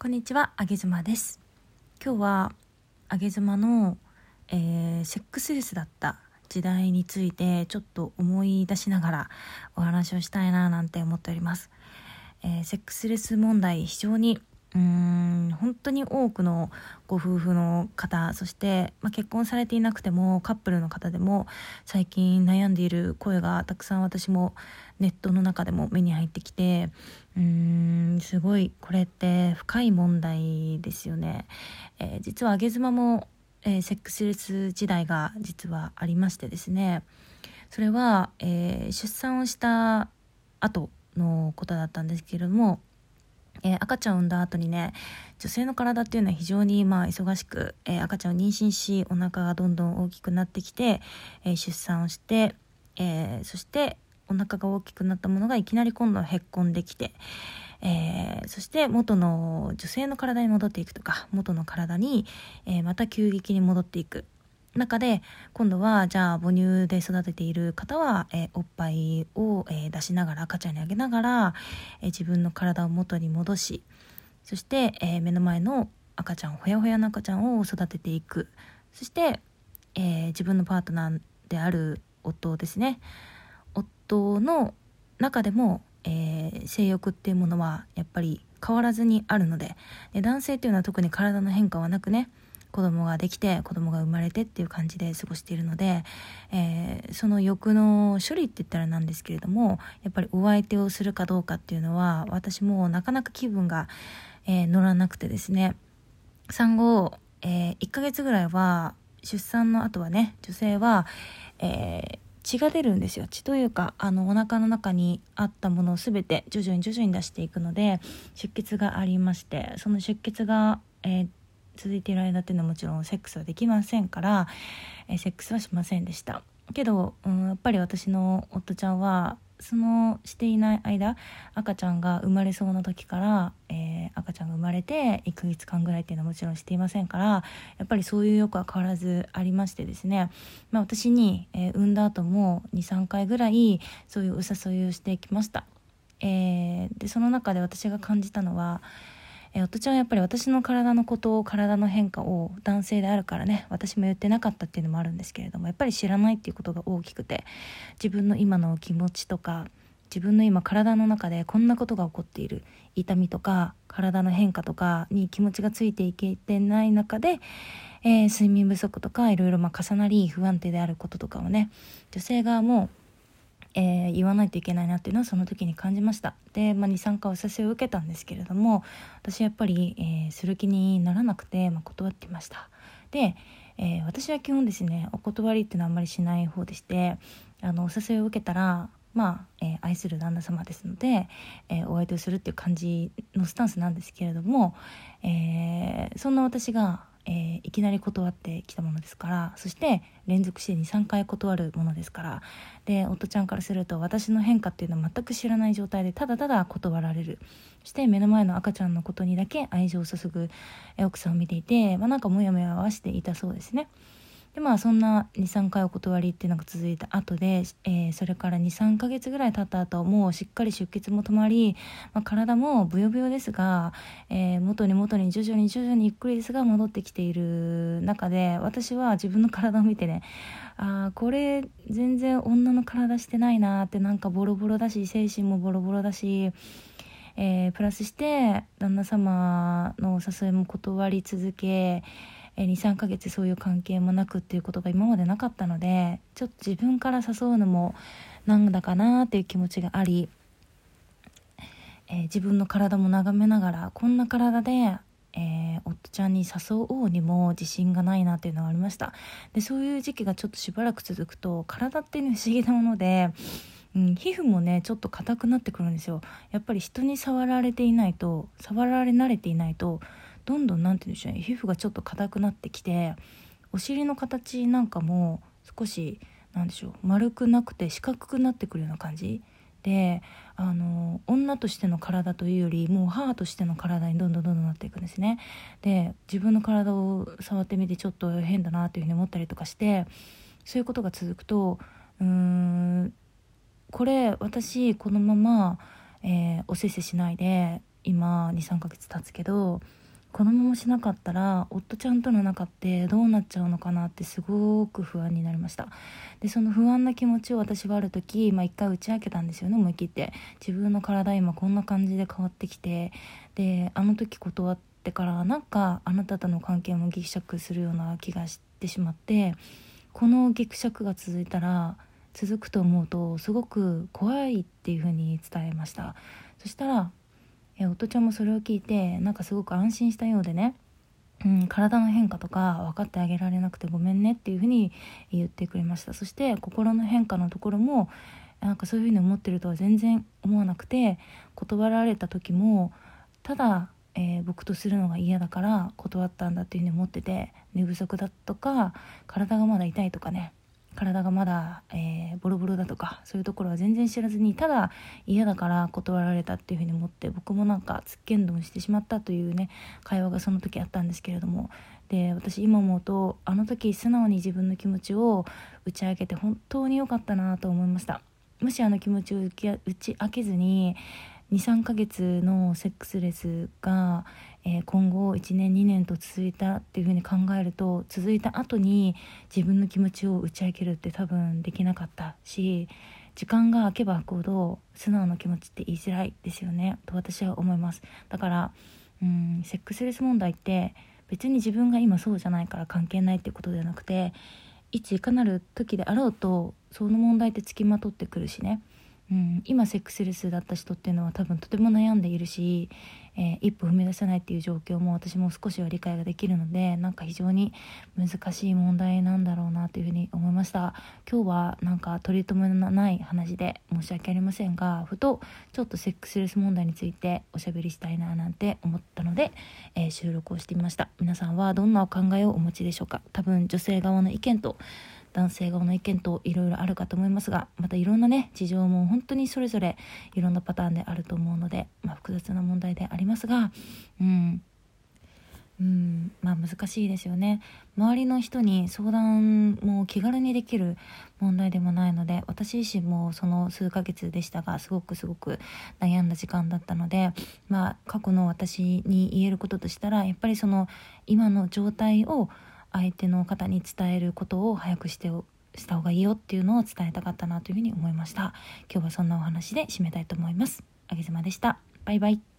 こんにちは、あげずまです。今日はあげずまの、えーセックスレスだった時代についてちょっと思い出しながらお話をしたいななんて思っております。えーセックスレス問題非常にうん本当に多くのご夫婦の方そして、まあ、結婚されていなくてもカップルの方でも最近悩んでいる声がたくさん私もネットの中でも目に入ってきてうーんすごいこれって深い問題ですよね。えー実は上げ妻も、えーセックスレス時代が実はありましてですねそれは、えー出産をした後のことだったんですけれどもえー赤ちゃんを産んだ後にね女性の体っていうのは非常にまあ忙しく、えー赤ちゃんを妊娠しお腹がどんどん大きくなってきて、えー出産をして、えそしてお腹が大きくなったものがいきなり今度はへっこんできて、えそして元の女性の体に戻っていくとか元の体に、えまた急激に戻っていく。中で今度はじゃあ母乳で育てている方は、えーおっぱいを、えー出しながら赤ちゃんにあげながら、えー自分の体を元に戻しそして、え目の前の赤ちゃんほやほやの赤ちゃんを育てていく。そして、え自分のパートナーである夫ですね。夫の中でも、え性欲っていうものはやっぱり変わらずにあるのでで男性っていうのは特に体の変化はなくね子供ができて子供が生まれてっていう感じで過ごしているので、えーその欲の処理って言ったらなんですけれどもやっぱりお相手をするかどうかっていうのは私もなかなか気分が、えー乗らなくてですね。産後、え1ヶ月ぐらいは出産の後はね女性は、えー血が出るんですよ。血というかあのお腹の中にあったものを全て徐々に徐々に出していくので出血がありましてその出血が、えー続いている間っていうのはもちろんセックスはできませんから、えーセックスはしませんでした。けど、うん、やっぱり私の夫ちゃんはそのしていない間赤ちゃんが生まれそうな時から、えー赤ちゃんが生まれて1ヶ月間ぐらいっていうのはもちろんしていませんからやっぱりそういう欲は変わらずありましてですね、まあ、私に、えー産んだ後も23回ぐらいそういうお誘いをしてきました、えーでその中で私が感じたのはえー夫ちゃんはやっぱり私の体のことを体の変化を男性であるからね私も言ってなかったっていうのもあるんですけれどもやっぱり知らないっていうことが大きくて自分の今の気持ちとか自分の今体の中でこんなことが起こっている痛みとか体の変化とかに気持ちがついていけてない中で、えー睡眠不足とかいろいろま重なり不安定であることとかをね女性側もえー言わないといけないなっていうのはその時に感じました。で、まあ、23回お誘いを受けたんですけれども私やっぱり、えーする気にならなくて、まあ、断ってました。で、えー私は基本ですねお断りっていうのはあんまりしない方でしてあのお誘いを受けたらまあ、えー愛する旦那様ですので、えーお相手をするっていう感じのスタンスなんですけれども、えーそんな私が、えーいきなり断ってきたものですからそして連続して23回断るものですからで夫ちゃんからすると私の変化っていうのは全く知らない状態でただただ断られるそして目の前の赤ちゃんのことにだけ愛情を注ぐ奥さんを見ていて、まあ、なんかモヤモヤはしていたそうですね。でまあそんな23回お断りっていうのが続いた後で、えーそれから23ヶ月ぐらい経った後もうしっかり出血も止まり、まあ、体もブヨブヨですが、えー元に元に徐々に徐々にゆっくりですが戻ってきている中で私は自分の体を見てねあーこれ全然女の体してないなってなんかボロボロだし精神もボロボロだし、えープラスして旦那様のお誘いも断り続けえ23ヶ月そういう関係もなくっていうことが今までなかったのでちょっと自分から誘うのもなんだかなっていう気持ちがあり、えー自分の体も眺めながらこんな体で、えー夫ちゃんに誘おうにも自信がないなっていうのがありました。でそういう時期がちょっとしばらく続くと体っていうのは不思議なもので、うん、皮膚もねちょっと硬くなってくるんですよ。やっぱり人に触られていないと触られ慣れていないとどんどんなんて言うんでしょうね。皮膚がちょっと硬くなってきてお尻の形なんかも少しなんでしょう丸くなくて四角くなってくるような感じ。であの女としての体というよりもう母としての体にどんどんどんどんなっていくんですね。で自分の体を触ってみてちょっと変だなというふうに思ったりとかしてそういうことが続くとうーんこれ私このまま、えーおせっせしないで今23ヶ月経つけどこのまましなかったら夫ちゃんとの仲ってどうなっちゃうのかなってすごく不安になりました。でその不安な気持ちを私はある時、まあ、一回打ち明けたんですよね思い切って。自分の体今こんな感じで変わってきて。であの時断ってからなんかあなたとの関係もギクシャクするような気がしてしまってこのギクシャクが続いたら続くと思うとすごく怖いっていうふうに伝えました。そしたらえ夫ちゃんもそれを聞いてなんかすごく安心したようでね、うん、体の変化とか分かってあげられなくてごめんねっていうふうに言ってくれました。そして心の変化のところもなんかそういうふうに思ってるとは全然思わなくて断られた時もただ、えー、僕とするのが嫌だから断ったんだっていうふうに思ってて寝不足だとか体がまだ痛いとかね。体がまだ、えー、ボロボロだとかそういうところは全然知らずにただ嫌だから断られたっていうふうに思って僕もなんかつっけんどんしてしまったというね会話がその時あったんですけれども。で私今思うとあの時素直に自分の気持ちを打ち明けて本当に良かったなと思いました。もしあの気持ちを打ち明けずに23ヶ月のセックスレスが、えー、今後1年2年と続いたっていうふうに考えると続いた後に自分の気持ちを打ち明けるって多分できなかったし時間が空けば空くほど素直な気持ちって言いづらいですよね。と私は思います。だからうんセックスレス問題って別に自分が今そうじゃないから関係ないってことではなくていついかなる時であろうとその問題ってつきまとってくるしね。うん、今セックスレスだった人っていうのは多分とても悩んでいるし、えー、一歩踏み出せないっていう状況も私も少しは理解ができるのでなんか非常に難しい問題なんだろうなというふうに思いました。今日はなんか取り留めのない話で申し訳ありませんがふとちょっとセックスレス問題についておしゃべりしたいななんて思ったので、えー、収録をしてみました。皆さんはどんなお考えをお持ちでしょうか？多分女性側の意見と男性側の意見といろいろあるかと思いますがまたいろんなね事情も本当にそれぞれいろんなパターンであると思うので、まあ、複雑な問題でありますがうん。うん。まあ難しいですよね。周りの人に相談も気軽にできる問題でもないので私自身もその数ヶ月でしたがすごくすごく悩んだ時間だったのでまあ過去の私に言えることとしたらやっぱりその今の状態を相手の方に伝えることを早くしてした方がいいよっていうのを伝えたかったなというふうに思いました。今日はそんなお話で締めたいと思います。あげずまでした。バイバイ。